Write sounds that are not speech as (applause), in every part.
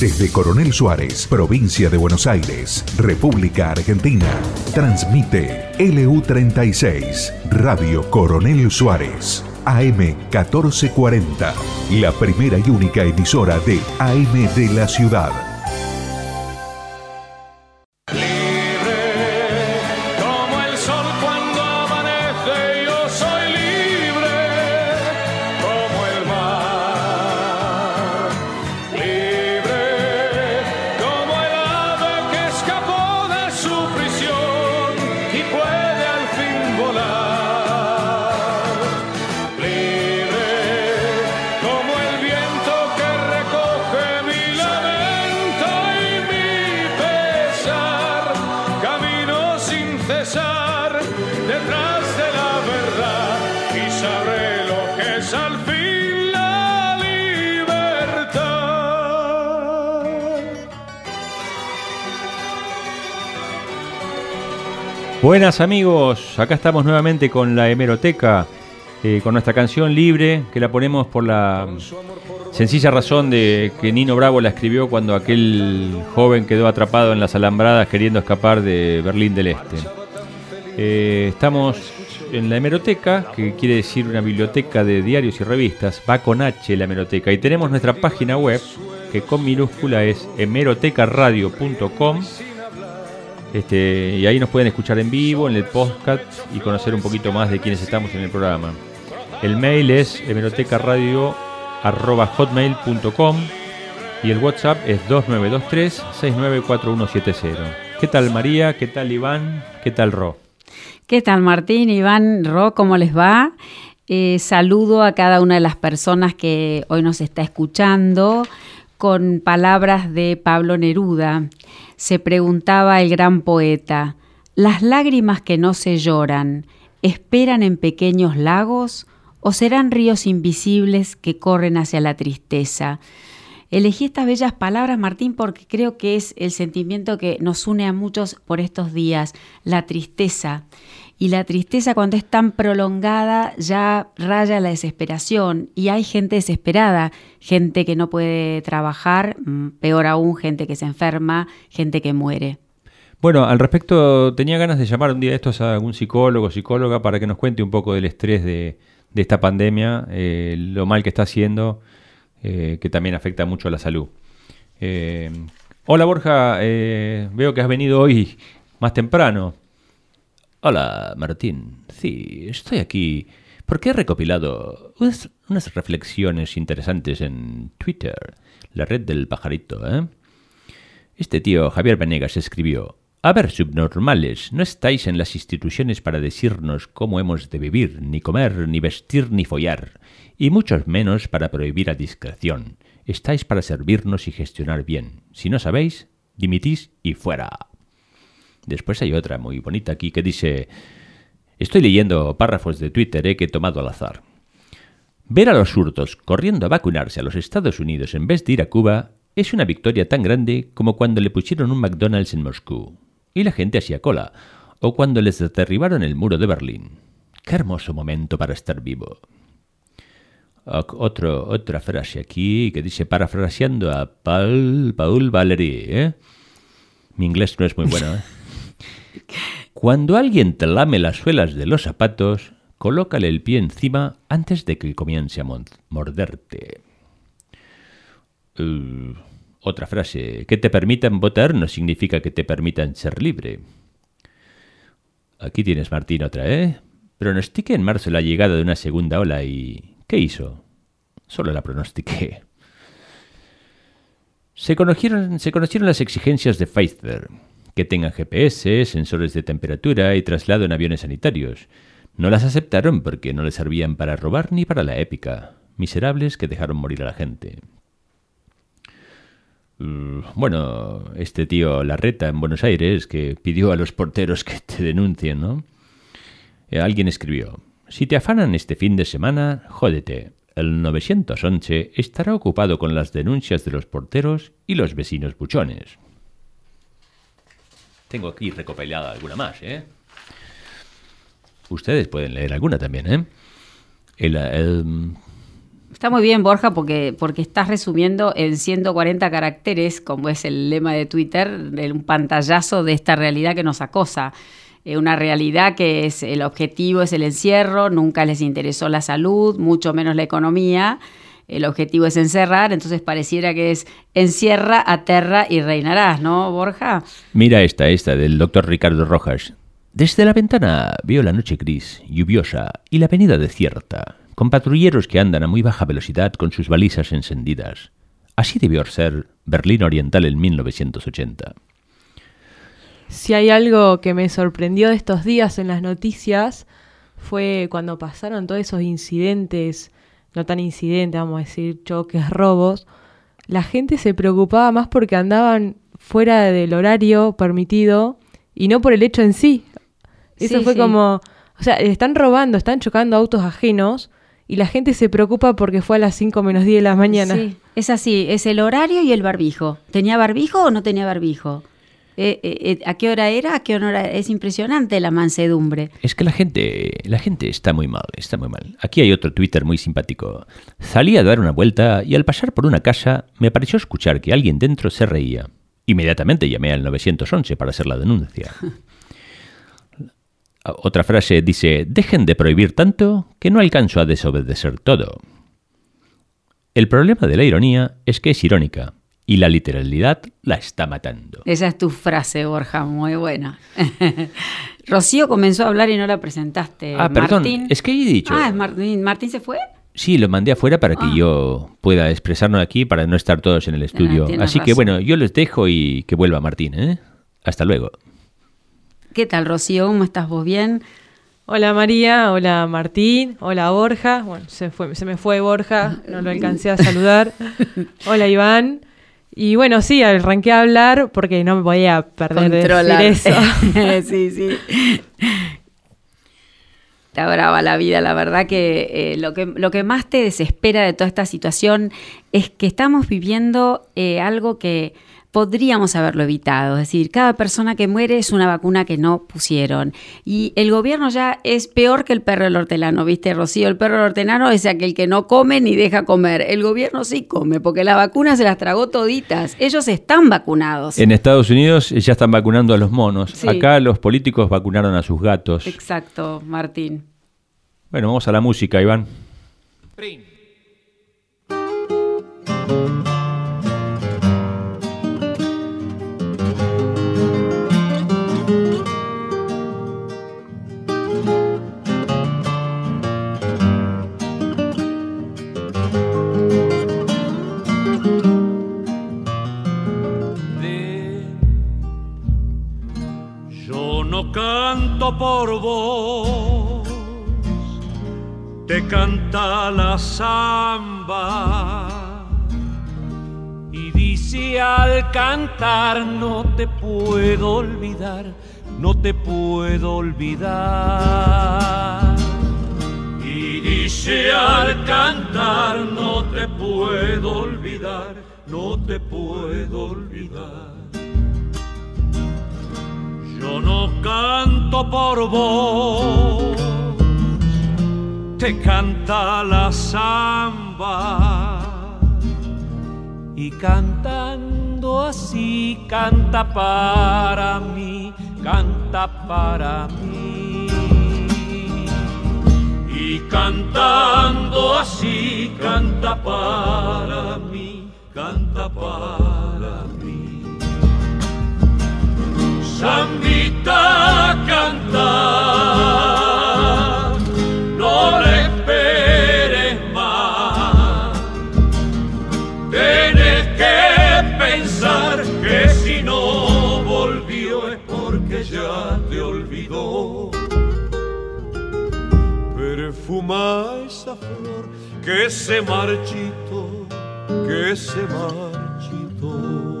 Desde Coronel Suárez, provincia de Buenos Aires, República Argentina, transmite LU36, Radio Coronel Suárez, AM 1440, la primera y única emisora de AM de la ciudad. Amigos, acá estamos nuevamente con la hemeroteca, eh, con nuestra canción libre, que la ponemos por la sencilla razón de que Nino Bravo la escribió cuando aquel joven quedó atrapado en las alambradas queriendo escapar de Berlín del Este. Eh, estamos en la hemeroteca, que quiere decir una biblioteca de diarios y revistas, va con H la hemeroteca, y tenemos nuestra página web, que con minúscula es hemerotecaradio.com este, y ahí nos pueden escuchar en vivo, en el podcast y conocer un poquito más de quienes estamos en el programa. El mail es hemerotecaradio.hotmail.com y el WhatsApp es 2923-694170. ¿Qué tal María? ¿Qué tal Iván? ¿Qué tal Ro? ¿Qué tal Martín, Iván, Ro? ¿Cómo les va? Eh, saludo a cada una de las personas que hoy nos está escuchando con palabras de Pablo Neruda se preguntaba el gran poeta, ¿las lágrimas que no se lloran esperan en pequeños lagos o serán ríos invisibles que corren hacia la tristeza? Elegí estas bellas palabras, Martín, porque creo que es el sentimiento que nos une a muchos por estos días, la tristeza. Y la tristeza cuando es tan prolongada ya raya la desesperación y hay gente desesperada, gente que no puede trabajar, mm, peor aún gente que se enferma, gente que muere. Bueno, al respecto tenía ganas de llamar un día de estos a algún psicólogo, psicóloga, para que nos cuente un poco del estrés de, esta pandemia, eh, lo mal que está haciendo, eh, que también afecta mucho a la salud. Eh, hola Borja, veo que has venido hoy más temprano. Hola, Martín. Sí, estoy aquí porque he recopilado unas, reflexiones interesantes en Twitter, la red del pajarito, ¿eh? Este tío, Javier Venegas, escribió, A ver, subnormales, no estáis en las instituciones para decirnos cómo hemos de vivir, ni comer, ni vestir, ni follar, y muchos menos para prohibir a discreción. Estáis para servirnos y gestionar bien. Si no sabéis, dimitís y fuera. Después hay otra muy bonita aquí que dice, estoy leyendo párrafos de Twitter eh, que he tomado al azar. Ver a los hurtos corriendo a vacunarse a los Estados Unidos en vez de ir a Cuba es una victoria tan grande como cuando le pusieron un McDonald's en Moscú y la gente hacía cola, o cuando les derribaron el muro de Berlín. Qué hermoso momento para estar vivo. Otro, otra frase aquí que dice, parafraseando a Paul, Paul Valéry, ¿eh? Mi inglés no es muy bueno, ¿eh? (laughs) Cuando alguien te lame las suelas de los zapatos, colócale el pie encima antes de que comience a morderte. Uh, otra frase. Que te permitan votar no significa que te permitan ser libre. Aquí tienes, Martín, otra, ¿eh? Pronostiqué en marzo la llegada de una segunda ola y... ¿Qué hizo? Solo la pronostiqué. Se conocieron, se conocieron las exigencias de Pfizer que tengan GPS, sensores de temperatura y traslado en aviones sanitarios. No las aceptaron porque no les servían para robar ni para la épica. Miserables que dejaron morir a la gente. Uh, bueno, este tío Larreta en Buenos Aires que pidió a los porteros que te denuncien, ¿no? Eh, alguien escribió, si te afanan este fin de semana, jódete. El 911 estará ocupado con las denuncias de los porteros y los vecinos buchones. Tengo aquí recopilada alguna más, ¿eh? Ustedes pueden leer alguna también, ¿eh? Está muy bien, Borja, porque, porque estás resumiendo en 140 caracteres, como es el lema de Twitter, un pantallazo de esta realidad que nos acosa. Eh, una realidad que es el objetivo es el encierro, nunca les interesó la salud, mucho menos la economía. El objetivo es encerrar, entonces pareciera que es encierra, aterra y reinarás, ¿no, Borja? Mira esta, esta, del doctor Ricardo Rojas. Desde la ventana veo la noche gris, lluviosa y la avenida desierta con patrulleros que andan a muy baja velocidad con sus balizas encendidas. Así debió ser Berlín Oriental en 1980. Si hay algo que me sorprendió de estos días en las noticias fue cuando pasaron todos esos incidentes, no tan incidentes, vamos a decir, choques, robos, la gente se preocupaba más porque andaban fuera del horario permitido y no por el hecho en sí. Eso fue como, o sea, están robando, están chocando autos ajenos y la gente se preocupa porque fue a las 5 menos 10 de la mañana. Sí, es así, es el horario y el barbijo. ¿Tenía barbijo o no tenía barbijo? Eh, eh, eh, ¿A qué hora era? ¿A qué hora? Es impresionante la mansedumbre. Es que la gente, la gente está muy mal, está muy mal. Aquí hay otro Twitter muy simpático. Salí a dar una vuelta y al pasar por una casa me pareció escuchar que alguien dentro se reía. Inmediatamente llamé al 911 para hacer la denuncia. (laughs) Otra frase dice, dejen de prohibir tanto que no alcanzo a desobedecer todo. El problema de la ironía es que es irónica y la literalidad la está matando. Esa es tu frase, Borja, muy buena. (laughs) Rocío comenzó a hablar y no la presentaste. Ah, perdón, es que he dicho... Ah, Martín, ¿Martín se fue? Sí, lo mandé afuera para que ah. yo pueda expresarnos aquí, para no estar todos en el estudio. Ah, Así que bueno, yo les dejo y que vuelva Martín. ¿eh? Hasta luego. ¿Qué tal, Rocío? ¿Cómo estás vos? ¿Bien? Hola María, hola Martín, hola Borja. Bueno, se, fue, se me fue Borja, no lo alcancé a saludar. (laughs) hola Iván. Y bueno, sí, arranqué a hablar porque no me voy a perder de eso. (laughs) sí, sí. Está brava la vida, la verdad que, eh, lo que lo que más te desespera de toda esta situación es que estamos viviendo eh, algo que podríamos haberlo evitado. Es decir, cada persona que muere es una vacuna que no pusieron. Y el gobierno ya es peor que el perro del hortelano, ¿viste, Rocío? El perro del hortelano es aquel que no come ni deja comer. El gobierno sí come, porque la vacuna se las tragó toditas. Ellos están vacunados. En Estados Unidos ya están vacunando a los monos. Acá los políticos vacunaron a sus gatos. Exacto, Martín. Bueno, vamos a la música, Iván. Por vos, te canta la samba y dice al cantar no te puedo olvidar, no te puedo olvidar. Y dice al cantar no te puedo olvidar, no te puedo olvidar. Yo no canto por vos, te canta la samba y cantando así canta para mí, canta para mí. Y cantando así canta para mí, canta para Sambita canta, no le esperes más. Tienes que pensar que si no volvió es porque ya te olvidó. Perfuma esa flor que se marchito, que se marchito.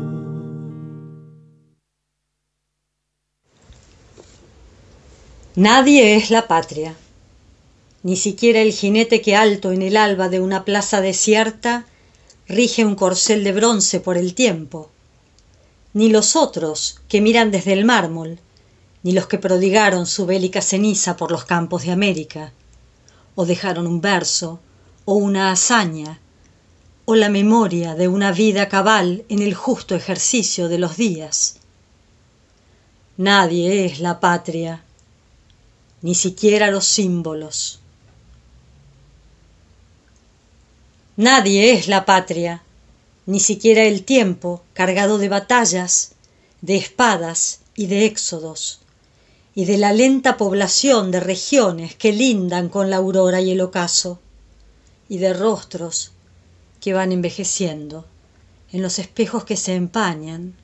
Nadie es la patria, ni siquiera el jinete que alto en el alba de una plaza desierta rige un corcel de bronce por el tiempo, ni los otros que miran desde el mármol, ni los que prodigaron su bélica ceniza por los campos de América, o dejaron un verso, o una hazaña, o la memoria de una vida cabal en el justo ejercicio de los días. Nadie es la patria, ni siquiera los símbolos. Nadie es la patria, ni siquiera el tiempo cargado de batallas, de espadas y de éxodos, y de la lenta población de regiones que lindan con la aurora y el ocaso, y de rostros que van envejeciendo en los espejos que se empañan,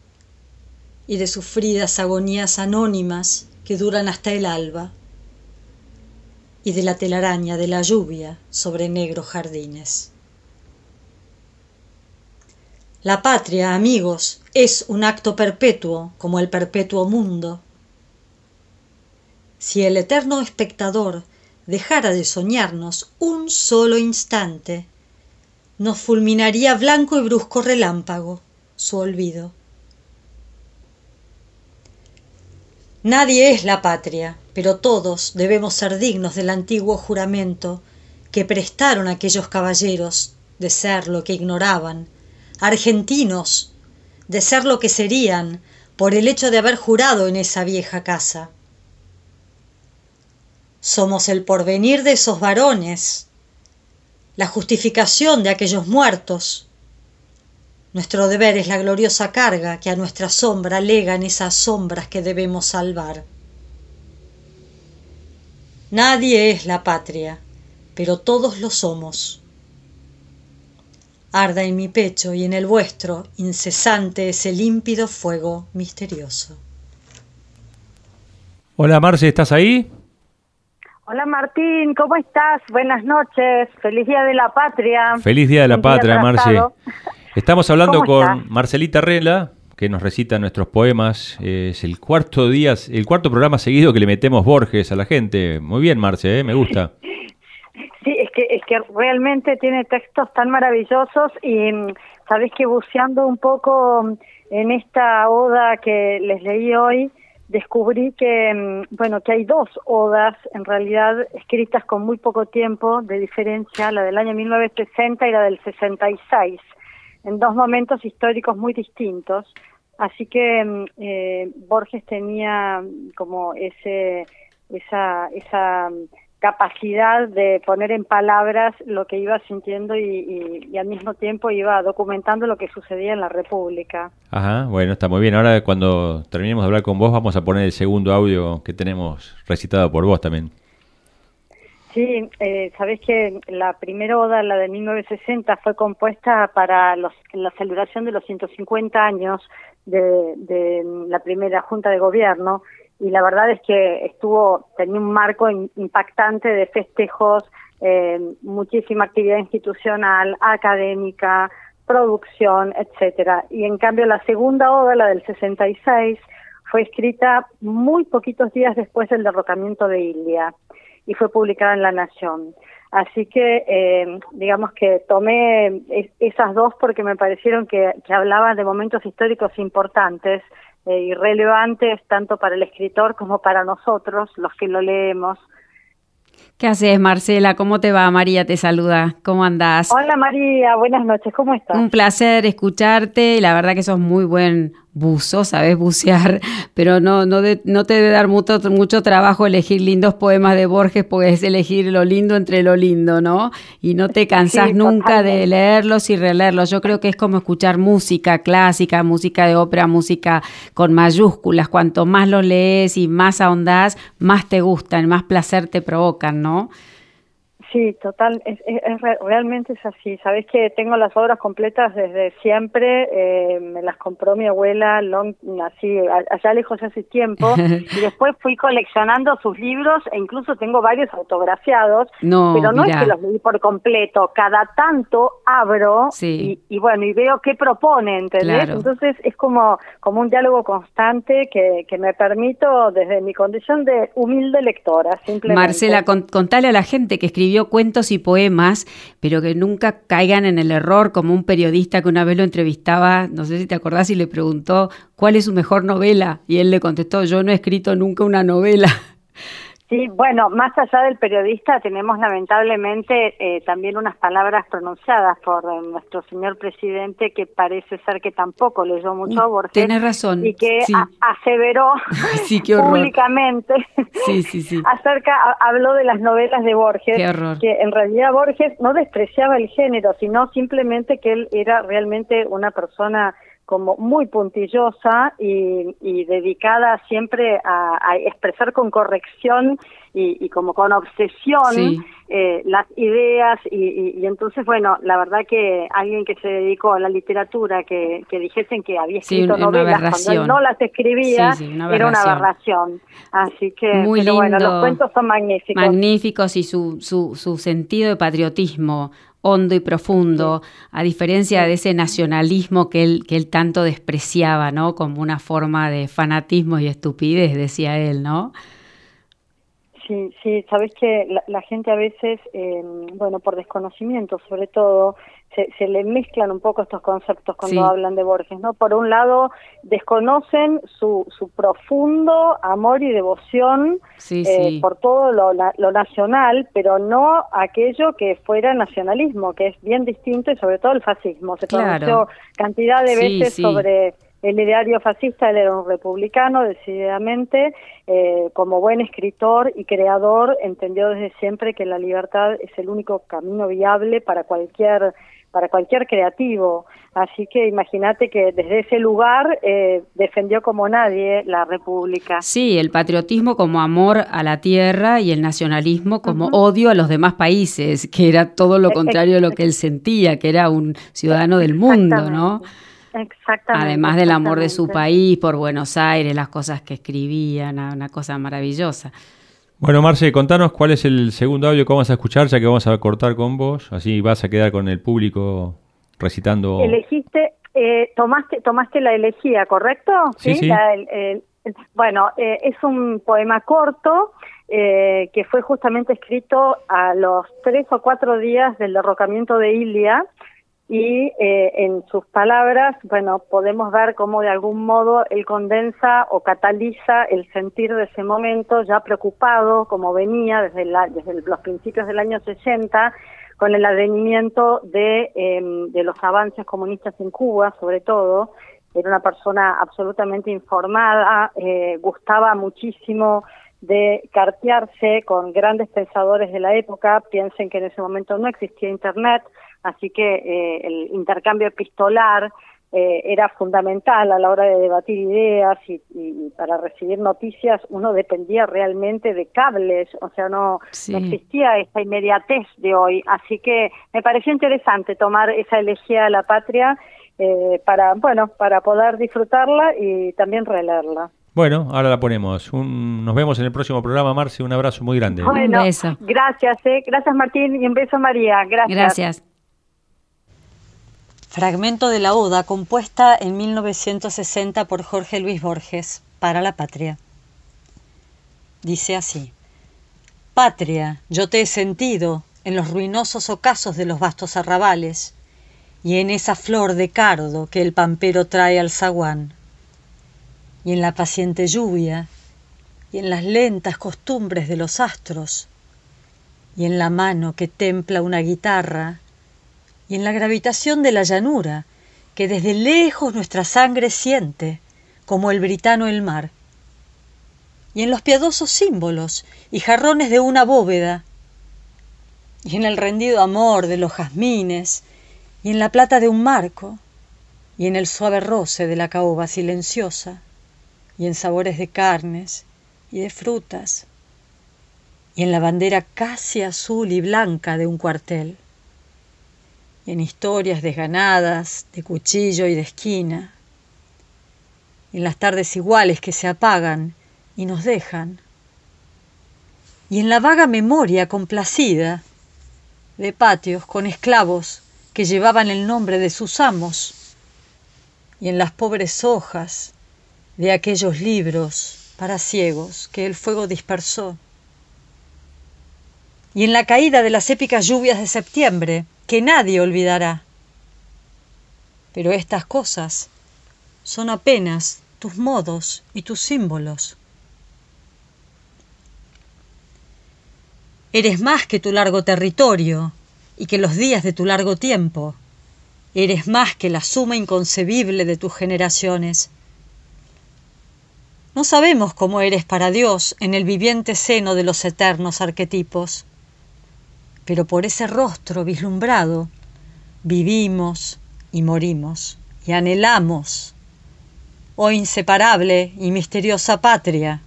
y de sufridas agonías anónimas que duran hasta el alba, y de la telaraña de la lluvia sobre negros jardines. La patria, amigos, es un acto perpetuo como el perpetuo mundo. Si el eterno espectador dejara de soñarnos un solo instante, nos fulminaría blanco y brusco relámpago su olvido. Nadie es la patria, pero todos debemos ser dignos del antiguo juramento que prestaron aquellos caballeros de ser lo que ignoraban argentinos, de ser lo que serían por el hecho de haber jurado en esa vieja casa. Somos el porvenir de esos varones, la justificación de aquellos muertos. Nuestro deber es la gloriosa carga que a nuestra sombra legan esas sombras que debemos salvar. Nadie es la patria, pero todos lo somos arda en mi pecho y en el vuestro incesante ese límpido fuego misterioso. Hola Marce, ¿estás ahí? Hola Martín, ¿cómo estás? Buenas noches, feliz Día de la Patria. Feliz Día de la Patria, Marce. Estamos hablando con Marcelita Rela, que nos recita nuestros poemas. Es el cuarto día, el cuarto programa seguido que le metemos Borges a la gente. Muy bien, Marce, ¿eh? me gusta. Sí, es que, es que realmente tiene textos tan maravillosos y mm, sabes que buceando un poco mm, en esta oda que les leí hoy, descubrí que, mm, bueno, que hay dos odas en realidad escritas con muy poco tiempo de diferencia, la del año 1960 y la del 66, en dos momentos históricos muy distintos. Así que eh, Borges tenía como ese, esa, esa capacidad de poner en palabras lo que iba sintiendo y, al mismo tiempo iba documentando lo que sucedía en la República. Ajá, bueno, está muy bien. Ahora cuando terminemos de hablar con vos vamos a poner el segundo audio que tenemos recitado por vos también. Sí, eh, sabés que la primera oda, la de 1960, fue compuesta para los, la celebración de los 150 años de, de la primera Junta de Gobierno y la verdad es que estuvo, tenía un marco impactante de festejos, eh, muchísima actividad institucional, académica, producción, etcétera. Y en cambio la segunda oda, la del 66, fue escrita muy poquitos días después del derrocamiento de Ilia y fue publicada en La Nación. Así que eh, digamos que tomé esas dos porque me parecieron que, que hablaban de momentos históricos importantes eh, irrelevantes tanto para el escritor como para nosotros, los que lo leemos. ¿Qué haces, Marcela? ¿Cómo te va? María te saluda. ¿Cómo andás? Hola, María. Buenas noches. ¿Cómo estás? Un placer escucharte. La verdad que sos muy buen buzo, sabes bucear, (laughs) pero no, no, no te debe dar mucho, mucho trabajo elegir lindos poemas de Borges porque es elegir lo lindo entre lo lindo, ¿no? Y no te cansás nunca de leerlos y releerlos. Yo creo que es como escuchar música clásica, música de ópera, música con mayúsculas. Cuanto más los lees y más ahondás, más te gustan, más placer te provocan, ¿no? Sí, total, es, realmente es así. Sabes que tengo las obras completas desde siempre, eh, me las compró mi abuela long, así allá lejos hace tiempo (laughs) y después fui coleccionando sus libros e incluso tengo varios autografiados, pero no es que los leí por completo, cada tanto abro y, bueno, y veo qué propone, ¿entendés? Entonces es como, como un diálogo constante que, que me permito desde mi condición de humilde lectora, simplemente. Marcela, contale a la gente que escribió cuentos y poemas, pero que nunca caigan en el error, como un periodista que una vez lo entrevistaba, no sé si te acordás, y le preguntó cuál es su mejor novela, y él le contestó, yo no he escrito nunca una novela. Sí, bueno, más allá del periodista tenemos lamentablemente eh, también unas palabras pronunciadas por eh, nuestro señor presidente que parece ser que tampoco leyó mucho a Borges. Tiene razón. Y que aseveró (laughs) públicamente sí, sí, sí. (laughs) acerca, habló de las novelas de Borges, que en realidad Borges no despreciaba el género, sino simplemente que él era realmente una persona como muy puntillosa y, dedicada siempre a, expresar con corrección y, como con obsesión eh, las ideas y, entonces bueno la verdad que alguien que se dedicó a la literatura que, que dijesen que había escrito novelas cuando él no las escribía era una aberración. así que Muy bueno los cuentos son magníficos. Magníficos y su, su, su sentido de patriotismo hondo y profundo, a diferencia de ese nacionalismo que él, que él tanto despreciaba, ¿no? Como una forma de fanatismo y estupidez, decía él, ¿no? Sí, sí, sabes que la, gente a veces, eh, bueno, por desconocimiento sobre todo, se, le mezclan un poco estos conceptos cuando hablan de Borges, ¿no? Por un lado, desconocen su, su profundo amor y devoción eh, por todo lo, lo, nacional, pero no aquello que fuera nacionalismo, que es bien distinto y sobre todo el fascismo. Se claro. cantidad de veces sobre el ideario fascista, él era un republicano decididamente, eh, como buen escritor y creador, entendió desde siempre que la libertad es el único camino viable para cualquier para cualquier creativo. Así que imagínate que desde ese lugar eh, defendió como nadie la República. Sí, el patriotismo como amor a la tierra y el nacionalismo como odio a los demás países, que era todo lo contrario de lo que él sentía, que era un ciudadano del mundo, ¿no? Exactamente. Además del amor de su país por Buenos Aires, las cosas que escribía, una cosa maravillosa. Bueno, Marce, contanos cuál es el segundo audio que vamos a escuchar, ya que vamos a cortar con vos, así vas a quedar con el público recitando. Elegiste, eh, tomaste, tomaste la elegía, ¿correcto? Sí, sí. bueno, eh, es un poema corto eh, que fue justamente escrito a los tres o cuatro días del derrocamiento de Ilia y eh, en sus palabras, bueno, podemos ver cómo de algún modo él condensa o cataliza el sentir de ese momento, ya preocupado, como venía desde, desde los principios del año 60, con el advenimiento de, em, de los avances comunistas en Cuba, sobre todo. Era una persona absolutamente informada, eh, gustaba muchísimo de cartearse con grandes pensadores de la época. Piensen que en ese momento no existía Internet, así que eh, el intercambio epistolar eh, era fundamental a la hora de debatir ideas y, para recibir noticias uno dependía realmente de cables, o sea, no, existía esta inmediatez de hoy, así que me pareció interesante tomar esa elegía a la patria eh, para, bueno, para poder disfrutarla y también releerla. Bueno, ahora la ponemos. nos vemos en el próximo programa, Marce. Un abrazo muy grande. un beso. Gracias, gracias Martín y un beso María. Gracias. Gracias. Fragmento de la Oda compuesta en 1960 por Jorge Luis Borges para la patria. Dice así, Patria, yo te he sentido en los ruinosos ocasos de los vastos arrabales y en esa flor de cardo que el pampero trae al zaguán, y en la paciente lluvia, y en las lentas costumbres de los astros, y en la mano que templa una guitarra y en la gravitación de la llanura, que desde lejos nuestra sangre siente, como el britano el mar, y en los piadosos símbolos y jarrones de una bóveda, y en el rendido amor de los jazmines, y en la plata de un marco, y en el suave roce de la caoba silenciosa, y en sabores de carnes y de frutas, y en la bandera casi azul y blanca de un cuartel en historias desganadas, de cuchillo y de esquina, en las tardes iguales que se apagan y nos dejan, y en la vaga memoria complacida de patios con esclavos que llevaban el nombre de sus amos, y en las pobres hojas de aquellos libros para ciegos que el fuego dispersó, y en la caída de las épicas lluvias de septiembre, que nadie olvidará. Pero estas cosas son apenas tus modos y tus símbolos. Eres más que tu largo territorio y que los días de tu largo tiempo. Eres más que la suma inconcebible de tus generaciones. No sabemos cómo eres para Dios en el viviente seno de los eternos arquetipos, pero por ese rostro vislumbrado vivimos y morimos y anhelamos, oh inseparable y misteriosa patria,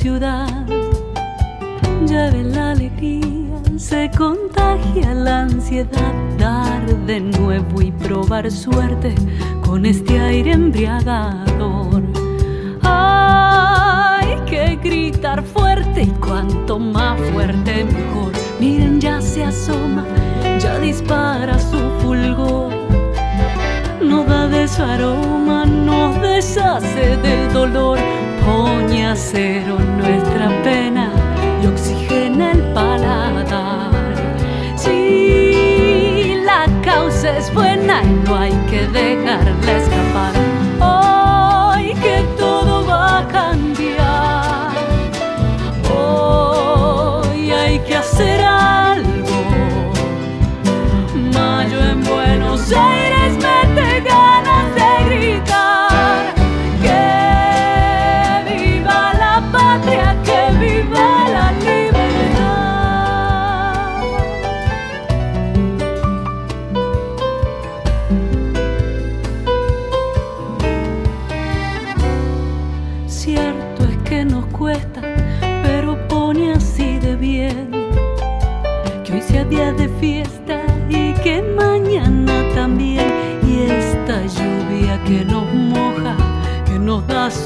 ciudad. Ya la alegría, se contagia la ansiedad. Dar de nuevo y probar suerte con este aire embriagador. Hay que gritar fuerte y cuanto más fuerte mejor. Miren, ya se asoma, ya dispara su fulgor. No da de su aroma, nos deshace del dolor pone a cero nuestra pena y oxigena el paladar. Si la causa es buena y no hay que dejarla escapar,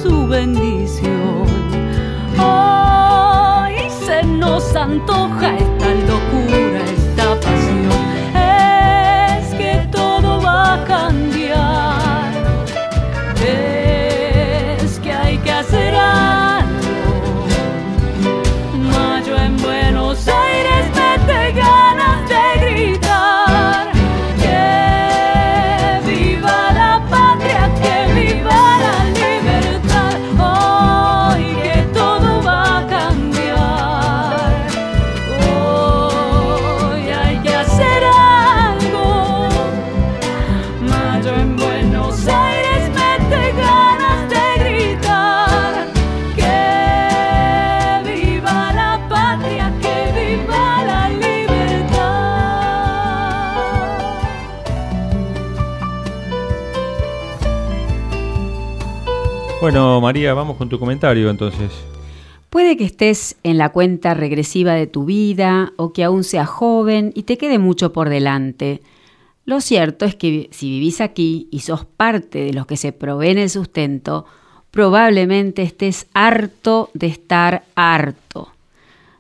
su bendición. Hoy se nos antoja Bueno, María, vamos con tu comentario entonces. Puede que estés en la cuenta regresiva de tu vida o que aún seas joven y te quede mucho por delante. Lo cierto es que si vivís aquí y sos parte de los que se proveen el sustento, probablemente estés harto de estar harto.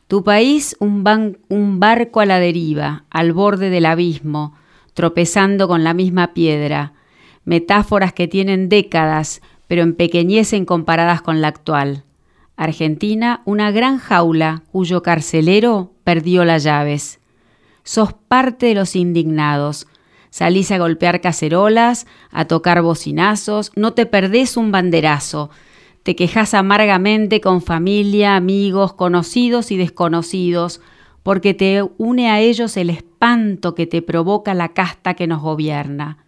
Tu país un, un barco a la deriva, al borde del abismo, tropezando con la misma piedra, metáforas que tienen décadas, pero empequeñecen comparadas con la actual. Argentina, una gran jaula cuyo carcelero perdió las llaves. Sos parte de los indignados. Salís a golpear cacerolas, a tocar bocinazos, no te perdés un banderazo. Te quejas amargamente con familia, amigos, conocidos y desconocidos, porque te une a ellos el espanto que te provoca la casta que nos gobierna.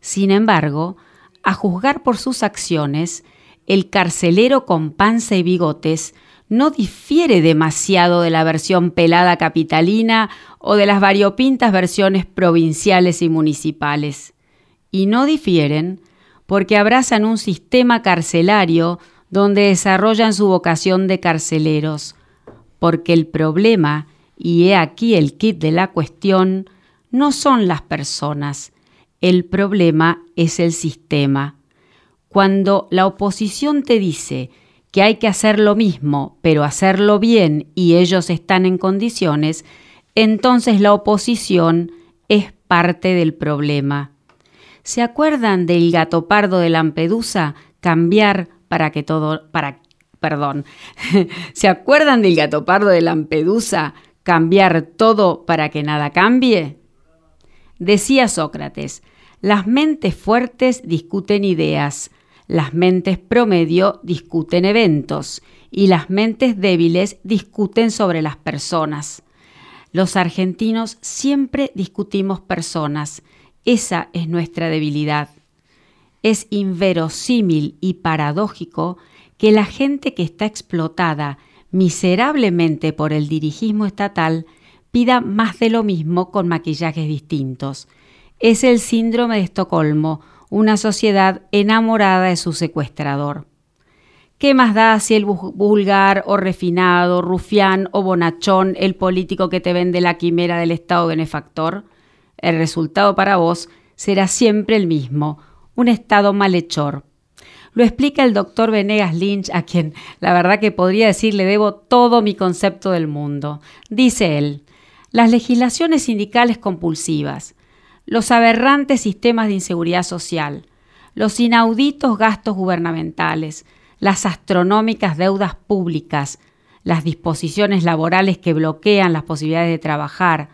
Sin embargo, a juzgar por sus acciones, el carcelero con panza y bigotes no difiere demasiado de la versión pelada capitalina o de las variopintas versiones provinciales y municipales. Y no difieren porque abrazan un sistema carcelario donde desarrollan su vocación de carceleros, porque el problema, y he aquí el kit de la cuestión, no son las personas, el problema es el sistema. Cuando la oposición te dice que hay que hacer lo mismo, pero hacerlo bien y ellos están en condiciones, entonces la oposición es parte del problema. ¿Se acuerdan del gato pardo de Lampedusa? Cambiar para que todo, para, perdón, (laughs) ¿se acuerdan del gato pardo de Lampedusa? Cambiar todo para que nada cambie. Decía Sócrates, las mentes fuertes discuten ideas, las mentes promedio discuten eventos y las mentes débiles discuten sobre las personas. Los argentinos siempre discutimos personas. Esa es nuestra debilidad. Es inverosímil y paradójico que la gente que está explotada miserablemente por el dirigismo estatal pida más de lo mismo con maquillajes distintos. Es el síndrome de Estocolmo, una sociedad enamorada de su secuestrador. ¿Qué más da si el vulgar o refinado, rufián o bonachón, el político que te vende la quimera del Estado benefactor? El resultado para vos será siempre el mismo, un Estado malhechor. Lo explica el doctor Venegas Lynch, a quien la verdad que podría decir le debo todo mi concepto del mundo. Dice él, las legislaciones sindicales compulsivas, los aberrantes sistemas de inseguridad social, los inauditos gastos gubernamentales, las astronómicas deudas públicas, las disposiciones laborales que bloquean las posibilidades de trabajar,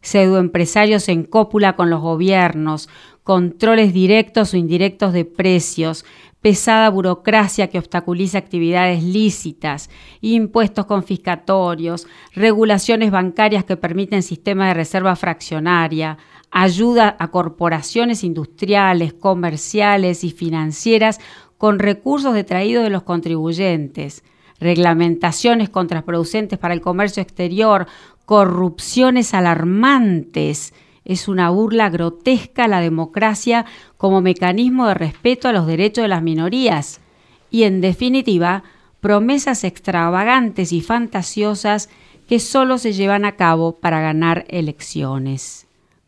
pseudoempresarios en cópula con los gobiernos, controles directos o indirectos de precios, pesada burocracia que obstaculiza actividades lícitas, impuestos confiscatorios, regulaciones bancarias que permiten sistemas de reserva fraccionaria, ayuda a corporaciones industriales, comerciales y financieras con recursos detraídos de los contribuyentes, reglamentaciones contraproducentes para el comercio exterior, corrupciones alarmantes. Es una burla grotesca a la democracia como mecanismo de respeto a los derechos de las minorías y, en definitiva, promesas extravagantes y fantasiosas que solo se llevan a cabo para ganar elecciones.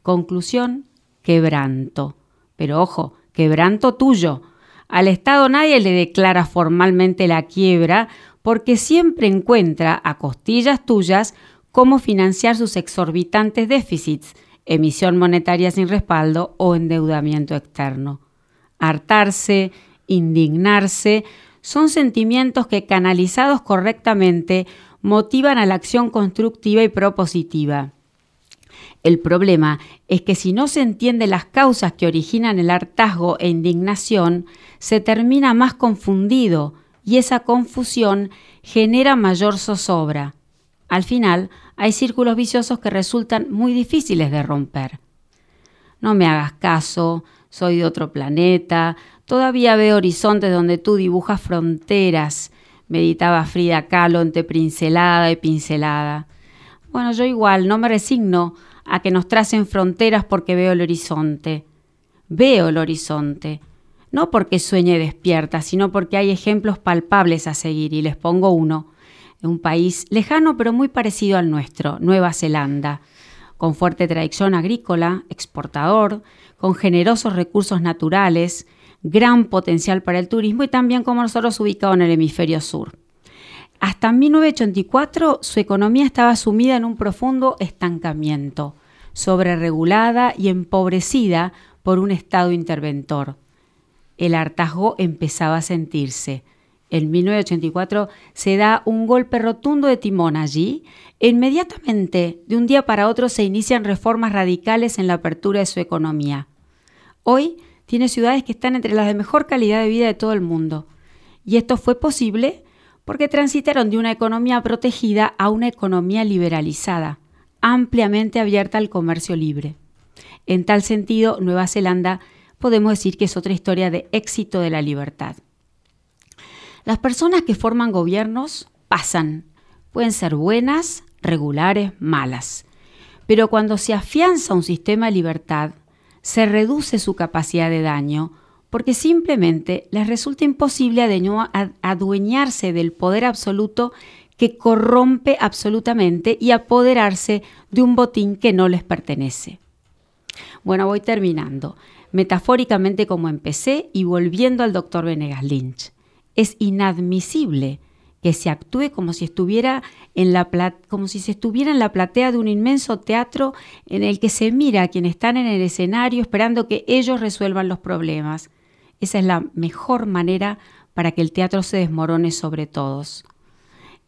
Conclusión, quebranto. Pero ojo, quebranto tuyo, al Estado nadie le declara formalmente la quiebra porque siempre encuentra a costillas tuyas cómo financiar sus exorbitantes déficits, emisión monetaria sin respaldo o endeudamiento externo. Hartarse, indignarse, son sentimientos que canalizados correctamente motivan a la acción constructiva y propositiva. El problema es que si no se entienden las causas que originan el hartazgo e indignación, se termina más confundido y esa confusión genera mayor zozobra. Al final, hay círculos viciosos que resultan muy difíciles de romper. No me hagas caso, soy de otro planeta, todavía veo horizontes donde tú dibujas fronteras, meditaba Frida Kahlo entre pincelada y pincelada. Bueno, yo igual, no me resigno a que nos tracen fronteras porque veo el horizonte. Veo el horizonte, no porque sueñe despierta, sino porque hay ejemplos palpables a seguir y les pongo uno. Un país lejano pero muy parecido al nuestro, Nueva Zelanda, con fuerte tradición agrícola, exportador, con generosos recursos naturales, gran potencial para el turismo y también como nosotros ubicado en el hemisferio sur. Hasta 1984 su economía estaba sumida en un profundo estancamiento, sobreregulada y empobrecida por un Estado interventor. El hartazgo empezaba a sentirse. En 1984 se da un golpe rotundo de timón allí. E inmediatamente, de un día para otro, se inician reformas radicales en la apertura de su economía. Hoy tiene ciudades que están entre las de mejor calidad de vida de todo el mundo. Y esto fue posible porque transitaron de una economía protegida a una economía liberalizada, ampliamente abierta al comercio libre. En tal sentido, Nueva Zelanda podemos decir que es otra historia de éxito de la libertad. Las personas que forman gobiernos pasan, pueden ser buenas, regulares, malas, pero cuando se afianza un sistema de libertad, se reduce su capacidad de daño porque simplemente les resulta imposible adueñarse del poder absoluto que corrompe absolutamente y apoderarse de un botín que no les pertenece. Bueno, voy terminando. Metafóricamente como empecé y volviendo al doctor Venegas Lynch. Es inadmisible que se actúe como si estuviera en la como si se estuviera en la platea de un inmenso teatro en el que se mira a quienes están en el escenario esperando que ellos resuelvan los problemas. Esa es la mejor manera para que el teatro se desmorone sobre todos.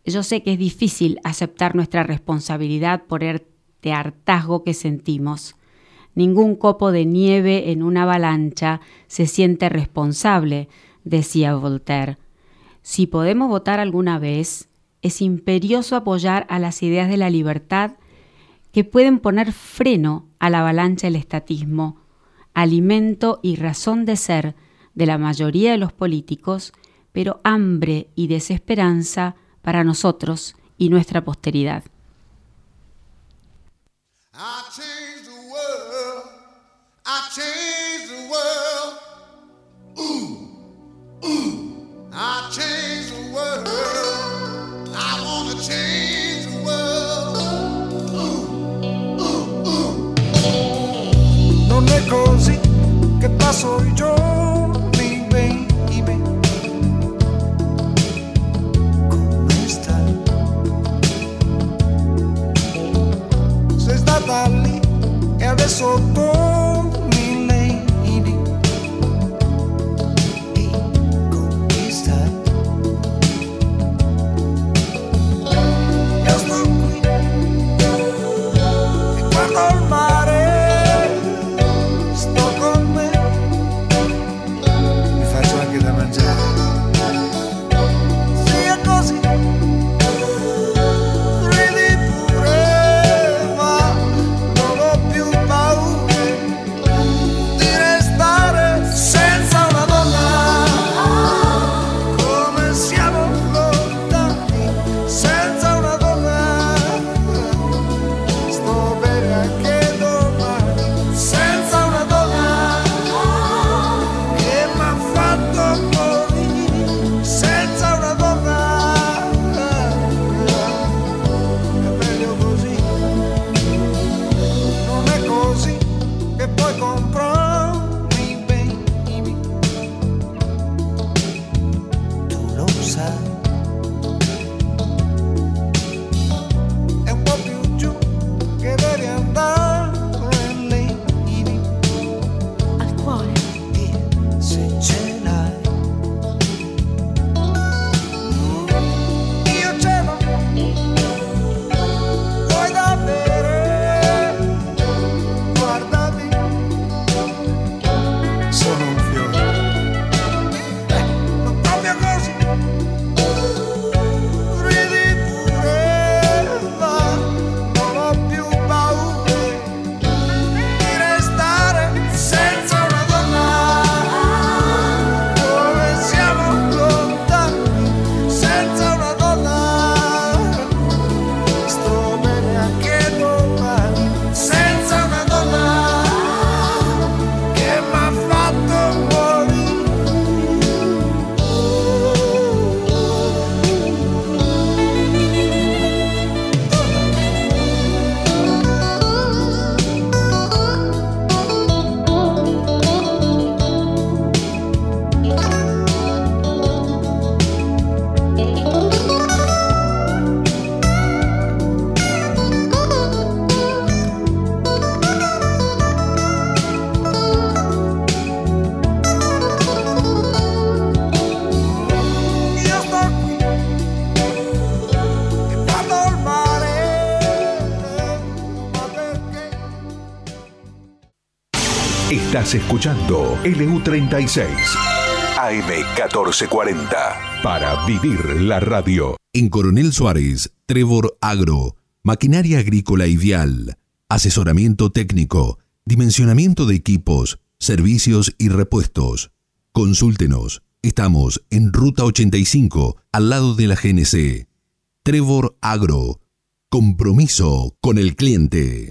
Yo sé que es difícil aceptar nuestra responsabilidad por el hartazgo que sentimos. Ningún copo de nieve en una avalancha se siente responsable, decía Voltaire. Si podemos votar alguna vez, es imperioso apoyar a las ideas de la libertad que pueden poner freno a la avalancha del estatismo, alimento y razón de ser de la mayoría de los políticos, pero hambre y desesperanza para nosotros y nuestra posteridad. I valley ever so cold. Estás escuchando LU36 AM1440 para vivir la radio. En Coronel Suárez, Trevor Agro, maquinaria agrícola ideal, asesoramiento técnico, dimensionamiento de equipos, servicios y repuestos. Consúltenos. Estamos en Ruta 85, al lado de la GNC. Trevor Agro. Compromiso con el cliente.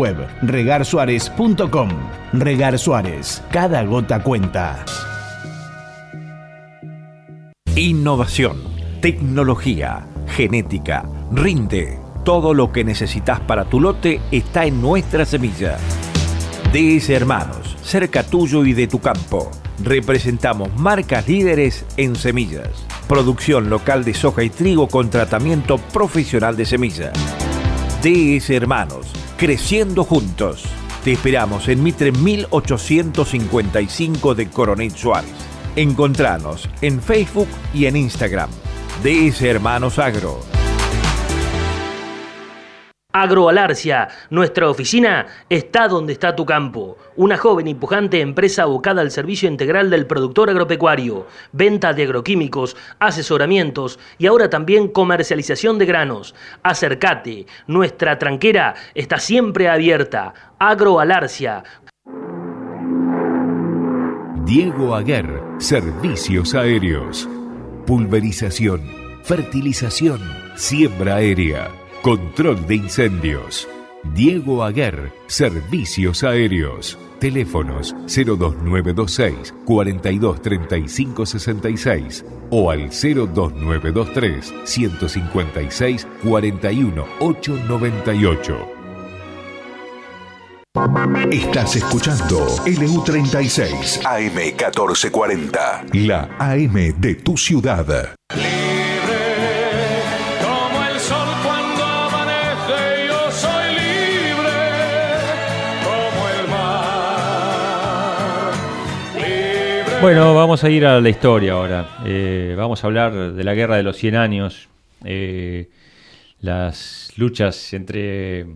web regarsuárez.com. Regar Suárez, cada gota cuenta. Innovación, tecnología, genética, rinde. Todo lo que necesitas para tu lote está en nuestra semilla. DS Hermanos, cerca tuyo y de tu campo. Representamos marcas líderes en semillas. Producción local de soja y trigo con tratamiento profesional de semilla. DS Hermanos, creciendo juntos. Te esperamos en Mitre 1855 de Coronel Suárez. Encontranos en Facebook y en Instagram. DS Hermanos Agro. Agroalarcia, nuestra oficina está donde está tu campo. Una joven y pujante empresa abocada al servicio integral del productor agropecuario, venta de agroquímicos, asesoramientos y ahora también comercialización de granos. Acércate, nuestra tranquera está siempre abierta. Agroalarcia. Diego Aguer, Servicios Aéreos. Pulverización, fertilización, siembra aérea Control de incendios. Diego Aguer, Servicios Aéreos. Teléfonos 02926 423566 o al 02923 156 41898. Estás escuchando LU36 AM1440, la AM de tu ciudad. Bueno, vamos a ir a la historia ahora. Eh, vamos a hablar de la Guerra de los 100 Años, eh, las luchas entre,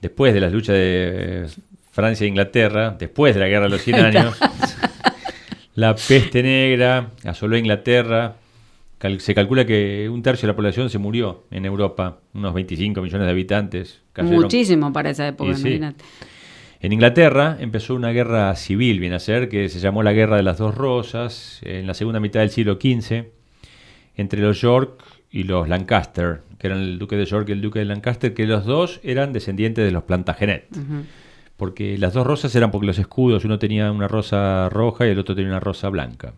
después de las luchas de Francia e Inglaterra, después de la Guerra de los 100 años, la peste negra asoló Inglaterra. Cal- se calcula que un tercio de la población se murió en Europa, unos 25 millones de habitantes. cayeron- Muchísimo para esa época, Y sí. En Inglaterra empezó una guerra civil, viene a ser, que se llamó la Guerra de las Dos Rosas, en la segunda mitad del siglo XV, entre los York y los Lancaster, que eran el duque de York y el duque de Lancaster, que los dos eran descendientes de los Plantagenet. Porque las dos rosas eran porque los escudos, uno tenía una rosa roja y el otro tenía una rosa blanca.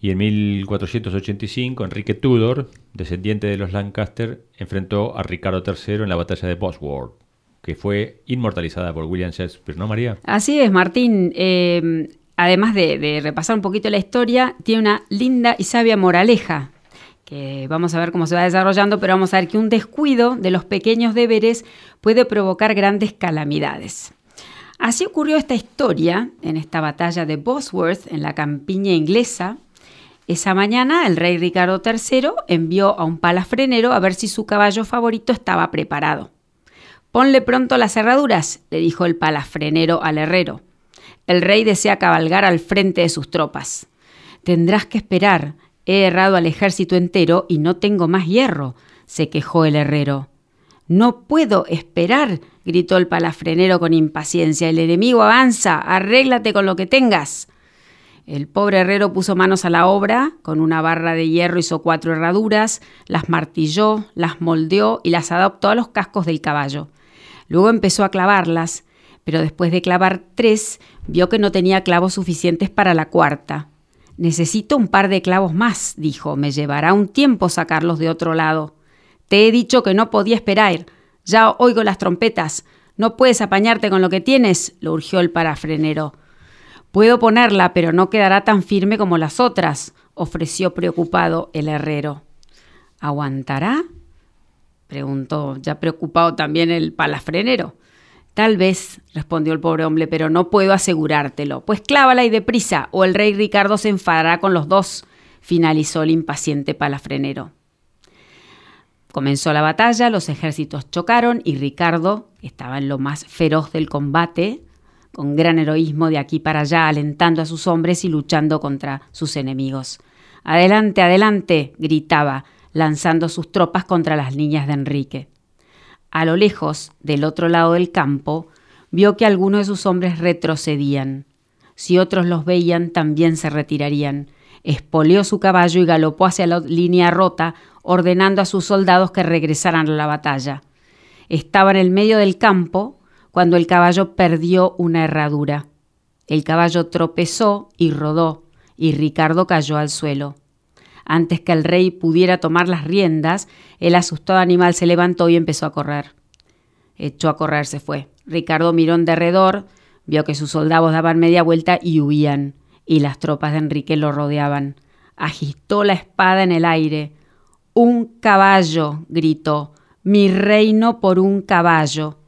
Y en 1485, Enrique Tudor, descendiente de los Lancaster, enfrentó a Ricardo III en la batalla de Bosworth, que fue inmortalizada por William Shakespeare, ¿no, María? Así es, Martín. Eh, además de, de repasar un poquito la historia, tiene una linda y sabia moraleja que vamos a ver cómo se va desarrollando, pero vamos a ver que un descuido de los pequeños deberes puede provocar grandes calamidades. Así ocurrió esta historia en esta batalla de Bosworth, en la campiña inglesa. Esa mañana el rey Ricardo III envió a un palafrenero a ver si su caballo favorito estaba preparado. Ponle pronto las cerraduras, le dijo el palafrenero al herrero. El rey desea cabalgar al frente de sus tropas. Tendrás que esperar. He errado al ejército entero y no tengo más hierro, se quejó el herrero. No puedo esperar, gritó el palafrenero con impaciencia. El enemigo avanza, arréglate con lo que tengas. El pobre herrero puso manos a la obra, con una barra de hierro hizo cuatro herraduras, las martilló, las moldeó y las adaptó a los cascos del caballo. Luego empezó a clavarlas, pero después de clavar tres, vio que no tenía clavos suficientes para la cuarta. Necesito un par de clavos más, dijo, me llevará un tiempo sacarlos de otro lado. Te he dicho que no podía esperar. Ya oigo las trompetas. ¿No puedes apañarte con lo que tienes? lo urgió el parafrenero. Puedo ponerla, pero no quedará tan firme como las otras, ofreció preocupado el herrero. ¿Aguantará? Preguntó, ya preocupado también el palafrenero. Tal vez, respondió el pobre hombre, pero no puedo asegurártelo. Pues clávala y deprisa, o el rey Ricardo se enfadará con los dos, finalizó el impaciente palafrenero. Comenzó la batalla, los ejércitos chocaron y Ricardo, que estaba en lo más feroz del combate, con gran heroísmo de aquí para allá, alentando a sus hombres y luchando contra sus enemigos. Adelante, adelante, gritaba, lanzando sus tropas contra las niñas de Enrique. A lo lejos, del otro lado del campo, vio que algunos de sus hombres retrocedían. Si otros los veían, también se retirarían. Espoleó su caballo y galopó hacia la línea rota, ordenando a sus soldados que regresaran a la batalla. Estaba en el medio del campo cuando el caballo perdió una herradura. El caballo tropezó y rodó, y Ricardo cayó al suelo. Antes que el rey pudiera tomar las riendas, el asustado animal se levantó y empezó a correr. Echó a correr, se fue. Ricardo miró en derredor, vio que sus soldados daban media vuelta y huían, y las tropas de Enrique lo rodeaban. Agitó la espada en el aire. Un caballo, gritó, mi reino por un caballo.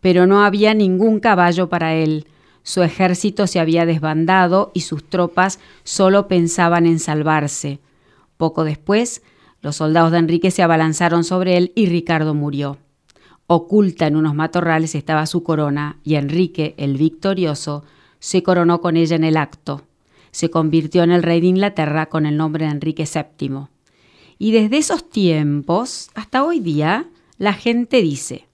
Pero no había ningún caballo para él. Su ejército se había desbandado y sus tropas solo pensaban en salvarse. Poco después, los soldados de Enrique se abalanzaron sobre él y Ricardo murió. Oculta en unos matorrales estaba su corona y Enrique, el victorioso, se coronó con ella en el acto. Se convirtió en el rey de Inglaterra con el nombre de Enrique VII. Y desde esos tiempos hasta hoy día, la gente dice,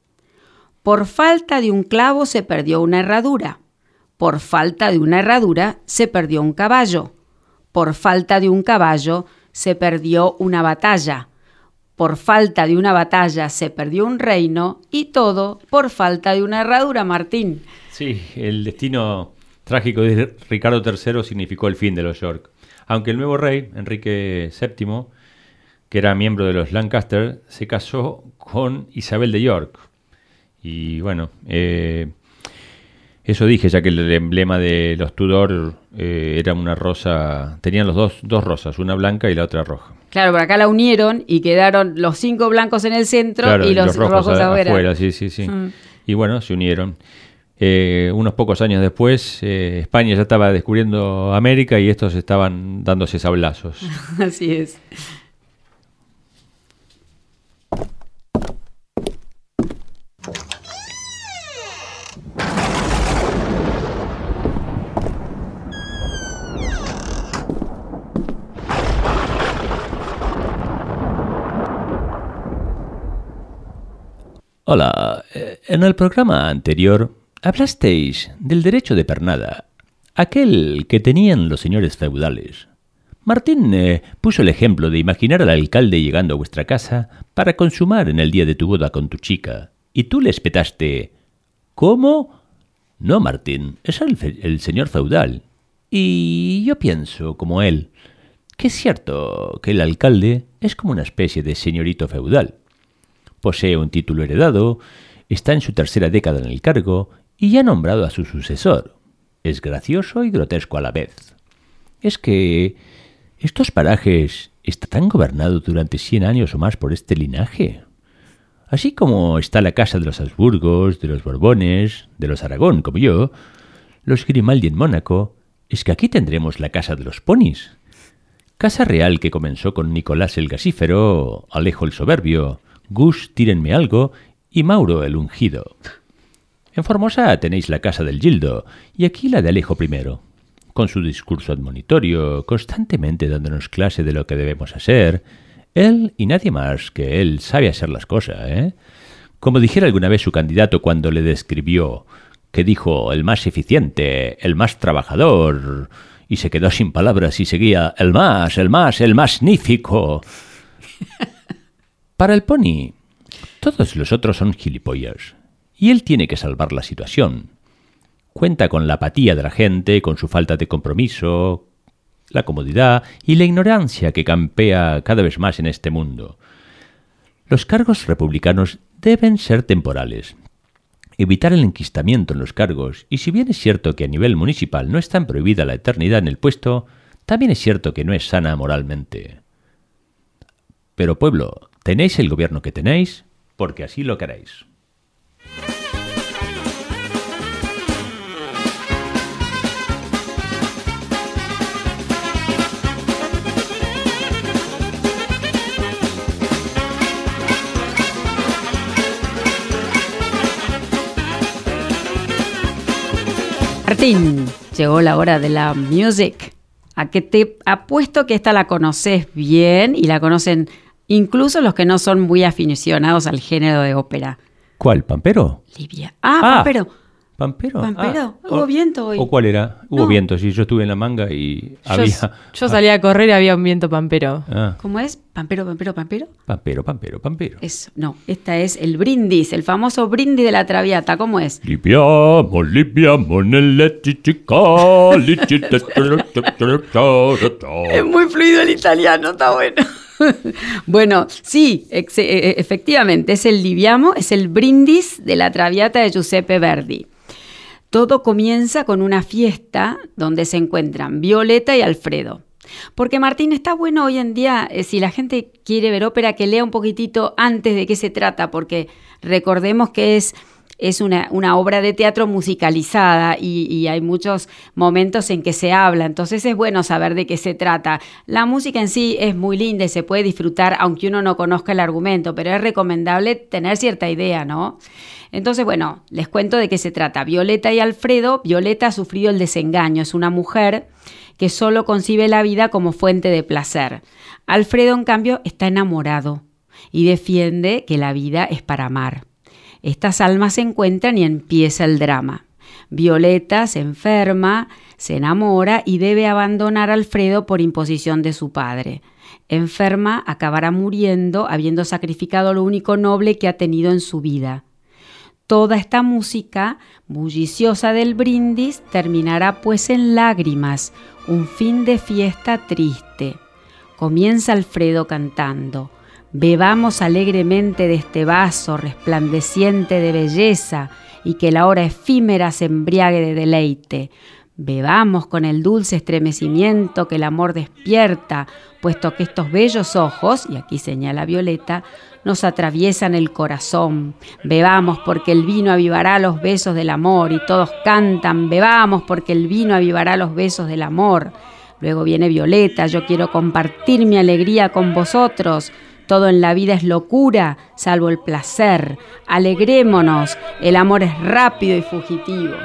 por falta de un clavo se perdió una herradura, por falta de una herradura se perdió un caballo, por falta de un caballo se perdió una batalla, por falta de una batalla se perdió un reino y todo por falta de una herradura, Martín. Sí, el destino trágico de Ricardo III significó el fin de los York. Aunque el nuevo rey, Enrique VII, que era miembro de los Lancaster, se casó con Isabel de York. Y bueno, eh, eso dije, ya que el emblema de los Tudor eh, era una rosa, tenían los dos, dos rosas, una blanca y la otra roja. Claro, por acá la unieron y quedaron los cinco blancos en el centro y, los, rojos, afuera. Sí, sí, sí. Mm. Y bueno, se unieron. Eh, unos pocos años después, eh, España ya estaba descubriendo América y estos estaban dándose sablazos. (laughs) Así es. Hola, eh, en el programa anterior hablasteis del derecho de pernada, aquel que tenían los señores feudales. Martín eh, puso el ejemplo de imaginar al alcalde llegando a vuestra casa para consumar en el día de tu boda con tu chica, y tú le espetaste ¿Cómo? No, Martín, es el, el señor feudal. Y yo pienso, como él, que es cierto que el alcalde es como una especie de señorito feudal posee un título heredado, está en su tercera década en el cargo y ya ha nombrado a su sucesor. Es gracioso y grotesco a la vez. Es que estos parajes están gobernados durante cien años o más por este linaje. Así como está la casa de los Habsburgos, de los Borbones, de los Aragón, como yo, los Grimaldi en Mónaco, es que aquí tendremos la casa de los ponis. Casa real que comenzó con Nicolás el Gasífero, Alejo el Soberbio, Gus Tírenme Algo y Mauro el Ungido. En Formosa tenéis la casa del Gildo y aquí la de Alejo I, con su discurso admonitorio, constantemente dándonos clase de lo que debemos hacer. Él y nadie más que él sabe hacer las cosas, ¿eh? Como dijera alguna vez su candidato cuando le describió, que dijo el más eficiente, el más trabajador, y se quedó sin palabras y seguía el más, el más, el magnífico. (laughs) Para el pony, todos los otros son gilipollas. Y él tiene que salvar la situación. Cuenta con la apatía de la gente, con su falta de compromiso, la comodidad y la ignorancia que campea cada vez más en este mundo. Los cargos republicanos deben ser temporales. Evitar el enquistamiento en los cargos, y si bien es cierto que a nivel municipal no está prohibida la eternidad en el puesto, también es cierto que no es sana moralmente. Pero pueblo, Tenéis el gobierno que tenéis porque así lo queréis. Martín, llegó la hora de la music. A que te apuesto que esta la conoces bien y la conocen incluso los que no son muy aficionados al género de ópera. ¿Cuál? ¿Pampero? Livia. Ah, Ah. Pampero. ¿Pampero? Pampero. Ah, Hubo o- viento hoy. ¿O cuál era? Hubo No. viento, sí. Yo estuve en la manga y Yo, había... yo salí a correr y había un viento pampero. Ah, ¿Cómo es? Pampero, pampero, pampero. pampero, pampero, pampero. Eso, no, esta es el brindis, el famoso brindis de la traviata. ¿Cómo es? Nelle cicicali, Es muy fluido el italiano, está bueno. (laughs) bueno, sí, ex- eh, efectivamente, es el liviamo, es el brindis de la traviata de Giuseppe Verdi. Todo comienza con una fiesta donde se encuentran Violeta y Alfredo. Porque Martín, está bueno hoy en día, eh, si la gente quiere ver ópera, que lea un poquitito antes de qué se trata, porque recordemos que es, es una, una obra de teatro musicalizada y, y hay muchos momentos en que se habla, entonces es bueno saber de qué se trata. La música en sí es muy linda y se puede disfrutar aunque uno no conozca el argumento, pero es recomendable tener cierta idea, ¿no? Entonces, bueno, les cuento de qué se trata. Violeta y Alfredo, Violeta ha sufrido el desengaño, es una mujer que solo concibe la vida como fuente de placer. Alfredo, en cambio, está enamorado y defiende que la vida es para amar. Estas almas se encuentran y empieza el drama. Violeta se enferma, se enamora y debe abandonar a Alfredo por imposición de su padre. Enferma, acabará muriendo habiendo sacrificado lo único noble que ha tenido en su vida. Toda esta música bulliciosa del brindis terminará pues en lágrimas, un fin de fiesta triste. Comienza Alfredo cantando. Bebamos alegremente de este vaso resplandeciente de belleza y que la hora efímera se embriague de deleite. Bebamos con el dulce estremecimiento que el amor despierta, puesto que estos bellos ojos, y aquí señala Violeta, nos atraviesan el corazón. Bebamos porque el vino avivará los besos del amor y todos cantan, bebamos porque el vino avivará los besos del amor. Luego viene Violeta, yo quiero compartir mi alegría con vosotros. Todo en la vida es locura, salvo el placer. Alegrémonos, el amor es rápido y fugitivo.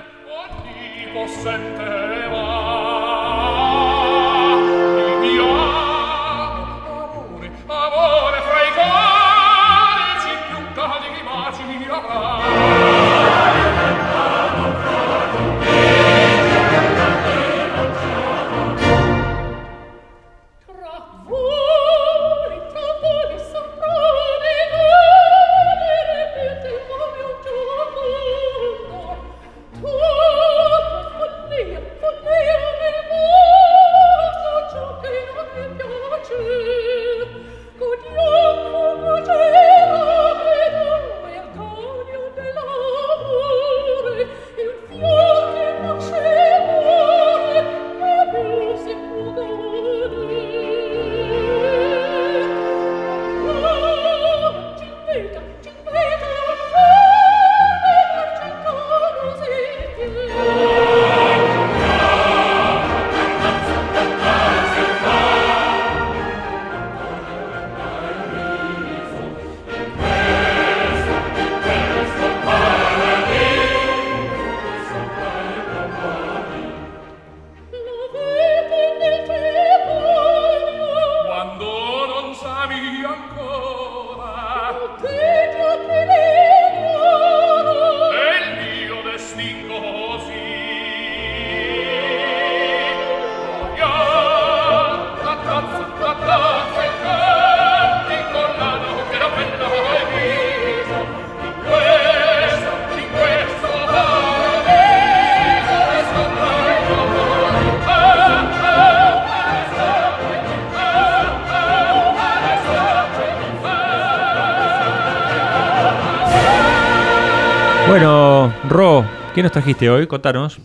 Bueno, Ro, ¿qué nos trajiste hoy? Contanos.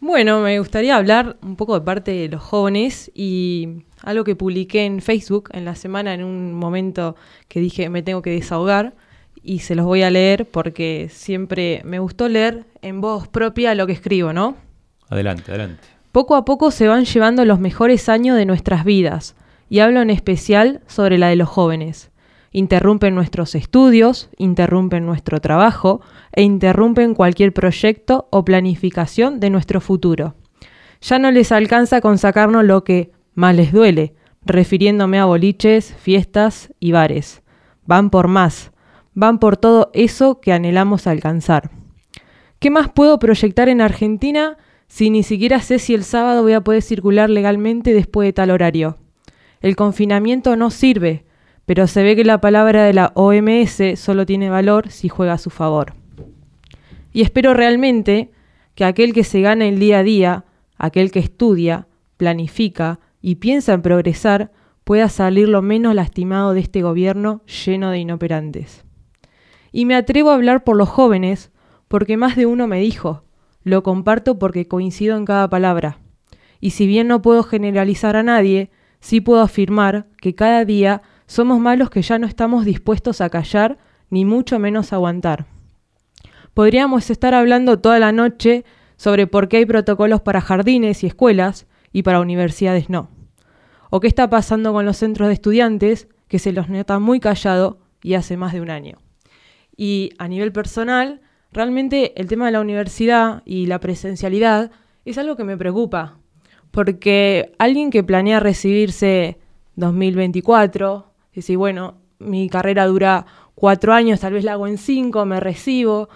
Bueno, me gustaría hablar un poco de parte de los jóvenes y algo que publiqué en Facebook en la semana en un momento que dije me tengo que desahogar y se los voy a leer porque siempre me gustó leer en voz propia lo que escribo, ¿no? Adelante, adelante. Poco a poco se van llevando los mejores años de nuestras vidas, y hablo en especial sobre la de los jóvenes. Interrumpen nuestros estudios, interrumpen nuestro trabajo e interrumpen cualquier proyecto o planificación de nuestro futuro. Ya no les alcanza con sacarnos lo que más les duele, refiriéndome a boliches, fiestas y bares. Van por más, van por todo eso que anhelamos alcanzar. ¿Qué más puedo proyectar en Argentina si ni siquiera sé si el sábado voy a poder circular legalmente después de tal horario? El confinamiento no sirve, pero se ve que la palabra de la OMS solo tiene valor si juega a su favor. Y espero realmente que aquel que se gana el día a día, aquel que estudia, planifica y piensa en progresar, pueda salir lo menos lastimado de este gobierno lleno de inoperantes. Y me atrevo a hablar por los jóvenes, porque más de uno me dijo, lo comparto porque coincido en cada palabra. Y si bien no puedo generalizar a nadie, sí puedo afirmar que cada día somos malos que ya no estamos dispuestos a callar, ni mucho menos a aguantar. Podríamos estar hablando toda la noche sobre por qué hay protocolos para jardines y escuelas y para universidades no. O qué está pasando con los centros de estudiantes, que se los nota muy callado y hace más de un año. Y a nivel personal, realmente el tema de la universidad y la presencialidad es algo que me preocupa, porque alguien que planea recibirse 2024, dice, bueno, mi carrera dura cuatro años, tal vez la hago en cinco, me recibo,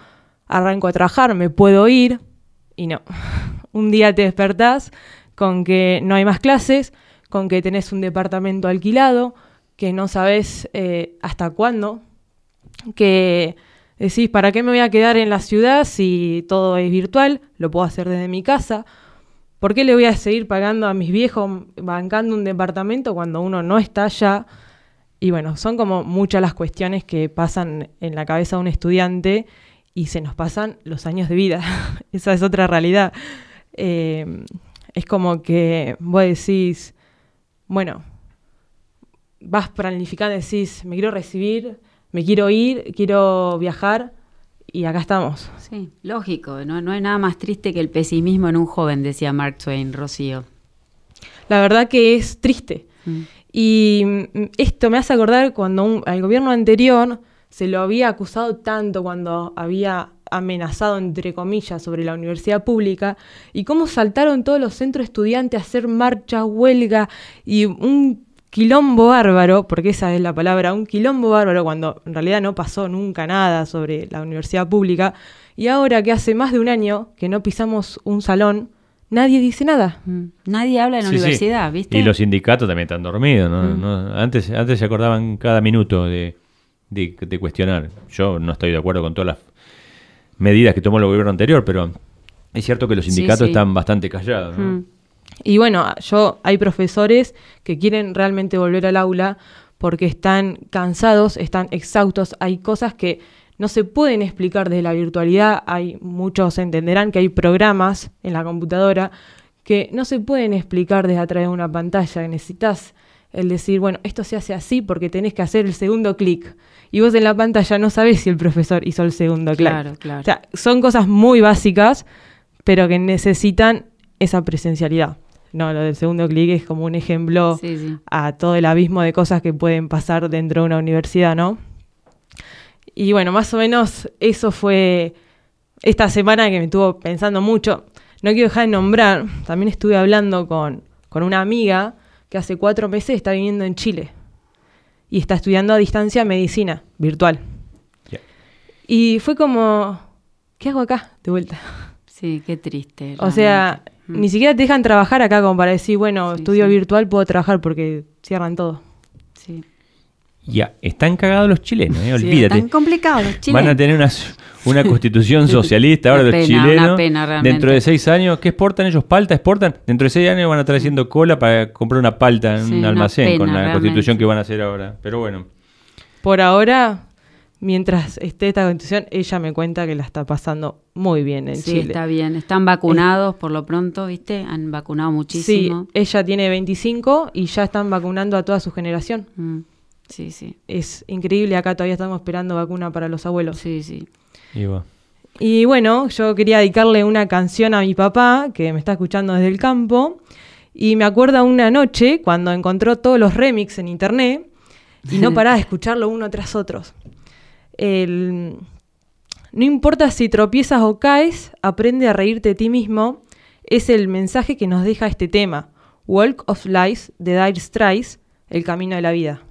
arranco a trabajar, me puedo ir, y no. (laughs) Un día te despertás con que no hay más clases, con que tenés un departamento alquilado, que no sabes eh, hasta cuándo, que decís, ¿para qué me voy a quedar en la ciudad si todo es virtual? Lo puedo hacer desde mi casa. ¿Por qué le voy a seguir pagando a mis viejos bancando un departamento cuando uno no está allá? Y bueno, son como muchas las cuestiones que pasan en la cabeza de un estudiante y se nos pasan los años de vida. (laughs) Esa es otra realidad. Eh, es como que vos decís, bueno, vas planificando, decís, me quiero recibir, me quiero ir, quiero viajar y acá estamos. Sí, lógico, no, no hay nada más triste que el pesimismo en un joven, decía Mark Twain, Rocío. La verdad que es triste. Mm. Y mm, esto me hace acordar cuando un, al gobierno anterior se lo había acusado tanto cuando había amenazado, entre comillas, sobre la universidad pública, y cómo saltaron todos los centros estudiantes a hacer marcha, huelga y un quilombo bárbaro, porque esa es la palabra, un quilombo bárbaro, cuando en realidad no pasó nunca nada sobre la universidad pública, y ahora que hace más de un año que no pisamos un salón, nadie dice nada. Mm. Nadie habla en la universidad, ¿viste? Y los sindicatos también están dormidos, mm. ¿no? Antes, antes se acordaban cada minuto de, de, cuestionar. Yo no estoy de acuerdo con todas las medidas que tomó el gobierno anterior, pero es cierto que los sindicatos están bastante callados. Mm. Y bueno, yo hay profesores que quieren realmente volver al aula porque están cansados, están exhaustos, hay cosas que no se pueden explicar desde la virtualidad, hay muchos entenderán que hay programas en la computadora que no se pueden explicar desde atrás de una pantalla, necesitas el decir, bueno, esto se hace así porque tenés que hacer el segundo clic. Y vos en la pantalla no sabés si el profesor hizo el segundo clic. Claro, claro. O sea, son cosas muy básicas, pero que necesitan esa presencialidad. No, lo del segundo clic es como un ejemplo a todo el abismo de cosas que pueden pasar dentro de una universidad, ¿no? Y bueno, más o menos eso fue esta semana que me estuvo pensando mucho. No quiero dejar de nombrar, también estuve hablando con, con una amiga que hace cuatro meses está viviendo en Chile y está estudiando a distancia medicina virtual. Y fue como, ¿qué hago acá de vuelta? Sí, qué triste. O sea, mm. ni siquiera te dejan trabajar acá como para decir, bueno, estudio virtual, puedo trabajar porque cierran todo. Ya, están cagados los chilenos, eh, olvídate. están complicados los chilenos. Van a tener una, una constitución (laughs) socialista ahora los chilenos. dentro de seis años, ¿qué exportan ellos? ¿Palta exportan? Dentro de seis años van a estar haciendo cola para comprar una palta en un almacén con la constitución que van a hacer ahora. Pero bueno. Por ahora, mientras esté esta constitución, ella me cuenta que la está pasando muy bien en Chile. Sí, está bien. Están vacunados por lo pronto, ¿viste? Han vacunado muchísimo. Sí, ella tiene 25 y ya están vacunando a toda su generación. Mm. Sí, sí. Es increíble, acá todavía estamos esperando vacuna para los abuelos. Sí, sí. Y, bueno, yo quería dedicarle una canción a mi papá, que me está escuchando desde el campo, y me acuerdo una noche cuando encontró todos los remix en internet y no paraba de escucharlo uno tras otro. El, no importa si tropiezas o caes, aprende a reírte de ti mismo, es el mensaje que nos deja este tema, Walk of Lies de Dire Straits, El Camino de la Vida.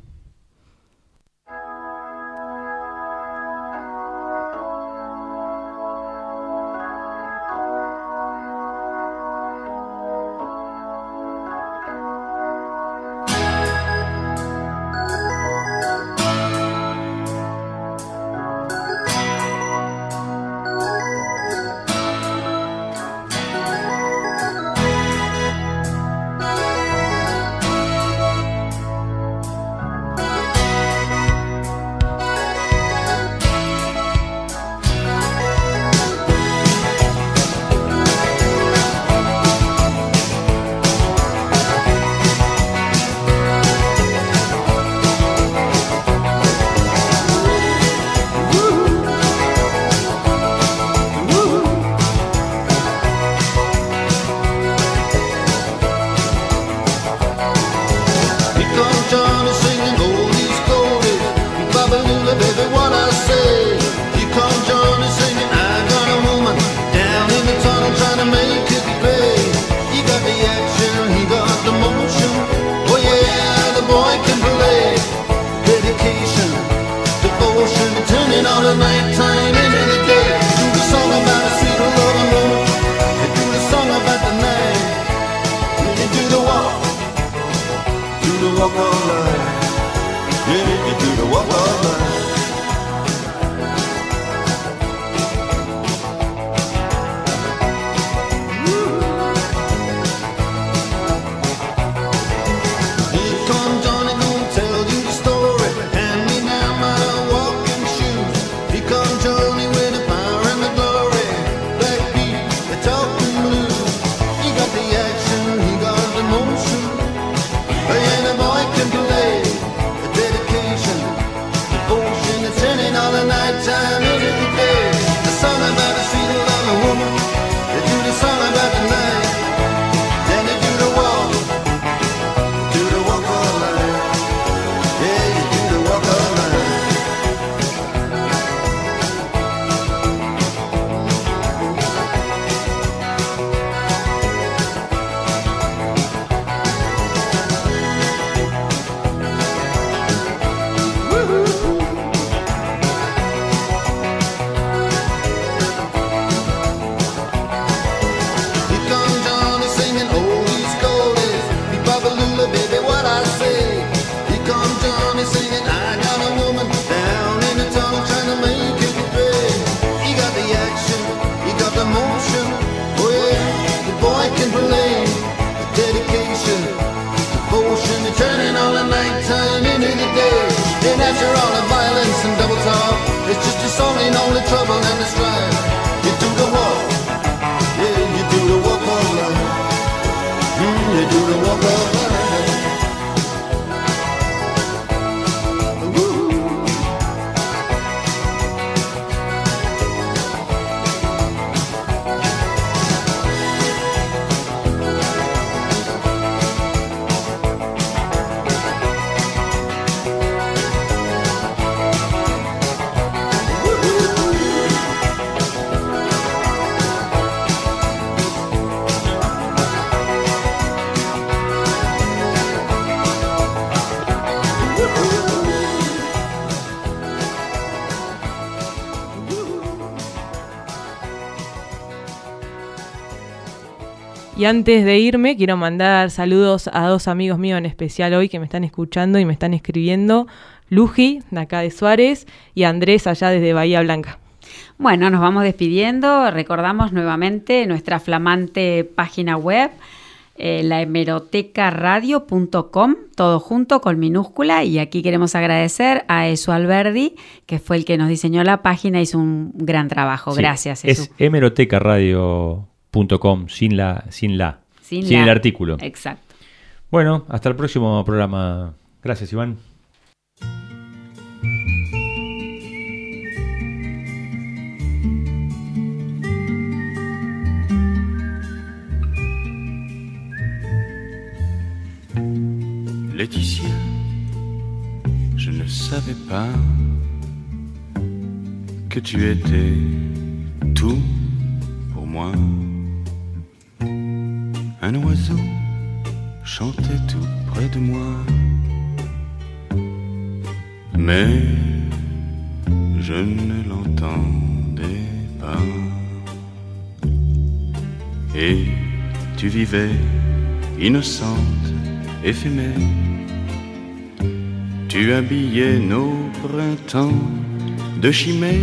Y antes de irme, quiero mandar saludos a dos amigos míos en especial hoy que me están escuchando y me están escribiendo. Luji, de acá de Suárez, y Andrés, allá desde Bahía Blanca. Bueno, nos vamos despidiendo. Recordamos nuevamente nuestra flamante página web, eh, lahemerotecaradio.com, todo junto con minúscula. Y aquí queremos agradecer a Esu Alberdi, que fue el que nos diseñó la página, hizo un gran trabajo. Gracias, Esu. Es Hemeroteca Radio .com, sin la, sin la, sin, sin la. el artículo. Exacto. Bueno, hasta el próximo programa. Gracias, Iván. Laetitia, je ne savais pas que tu étais tout pour moi. Un oiseau chantait tout près de moi. Mais je ne l'entendais pas. Et tu vivais innocente, éphémère. Tu habillais nos printemps de chimères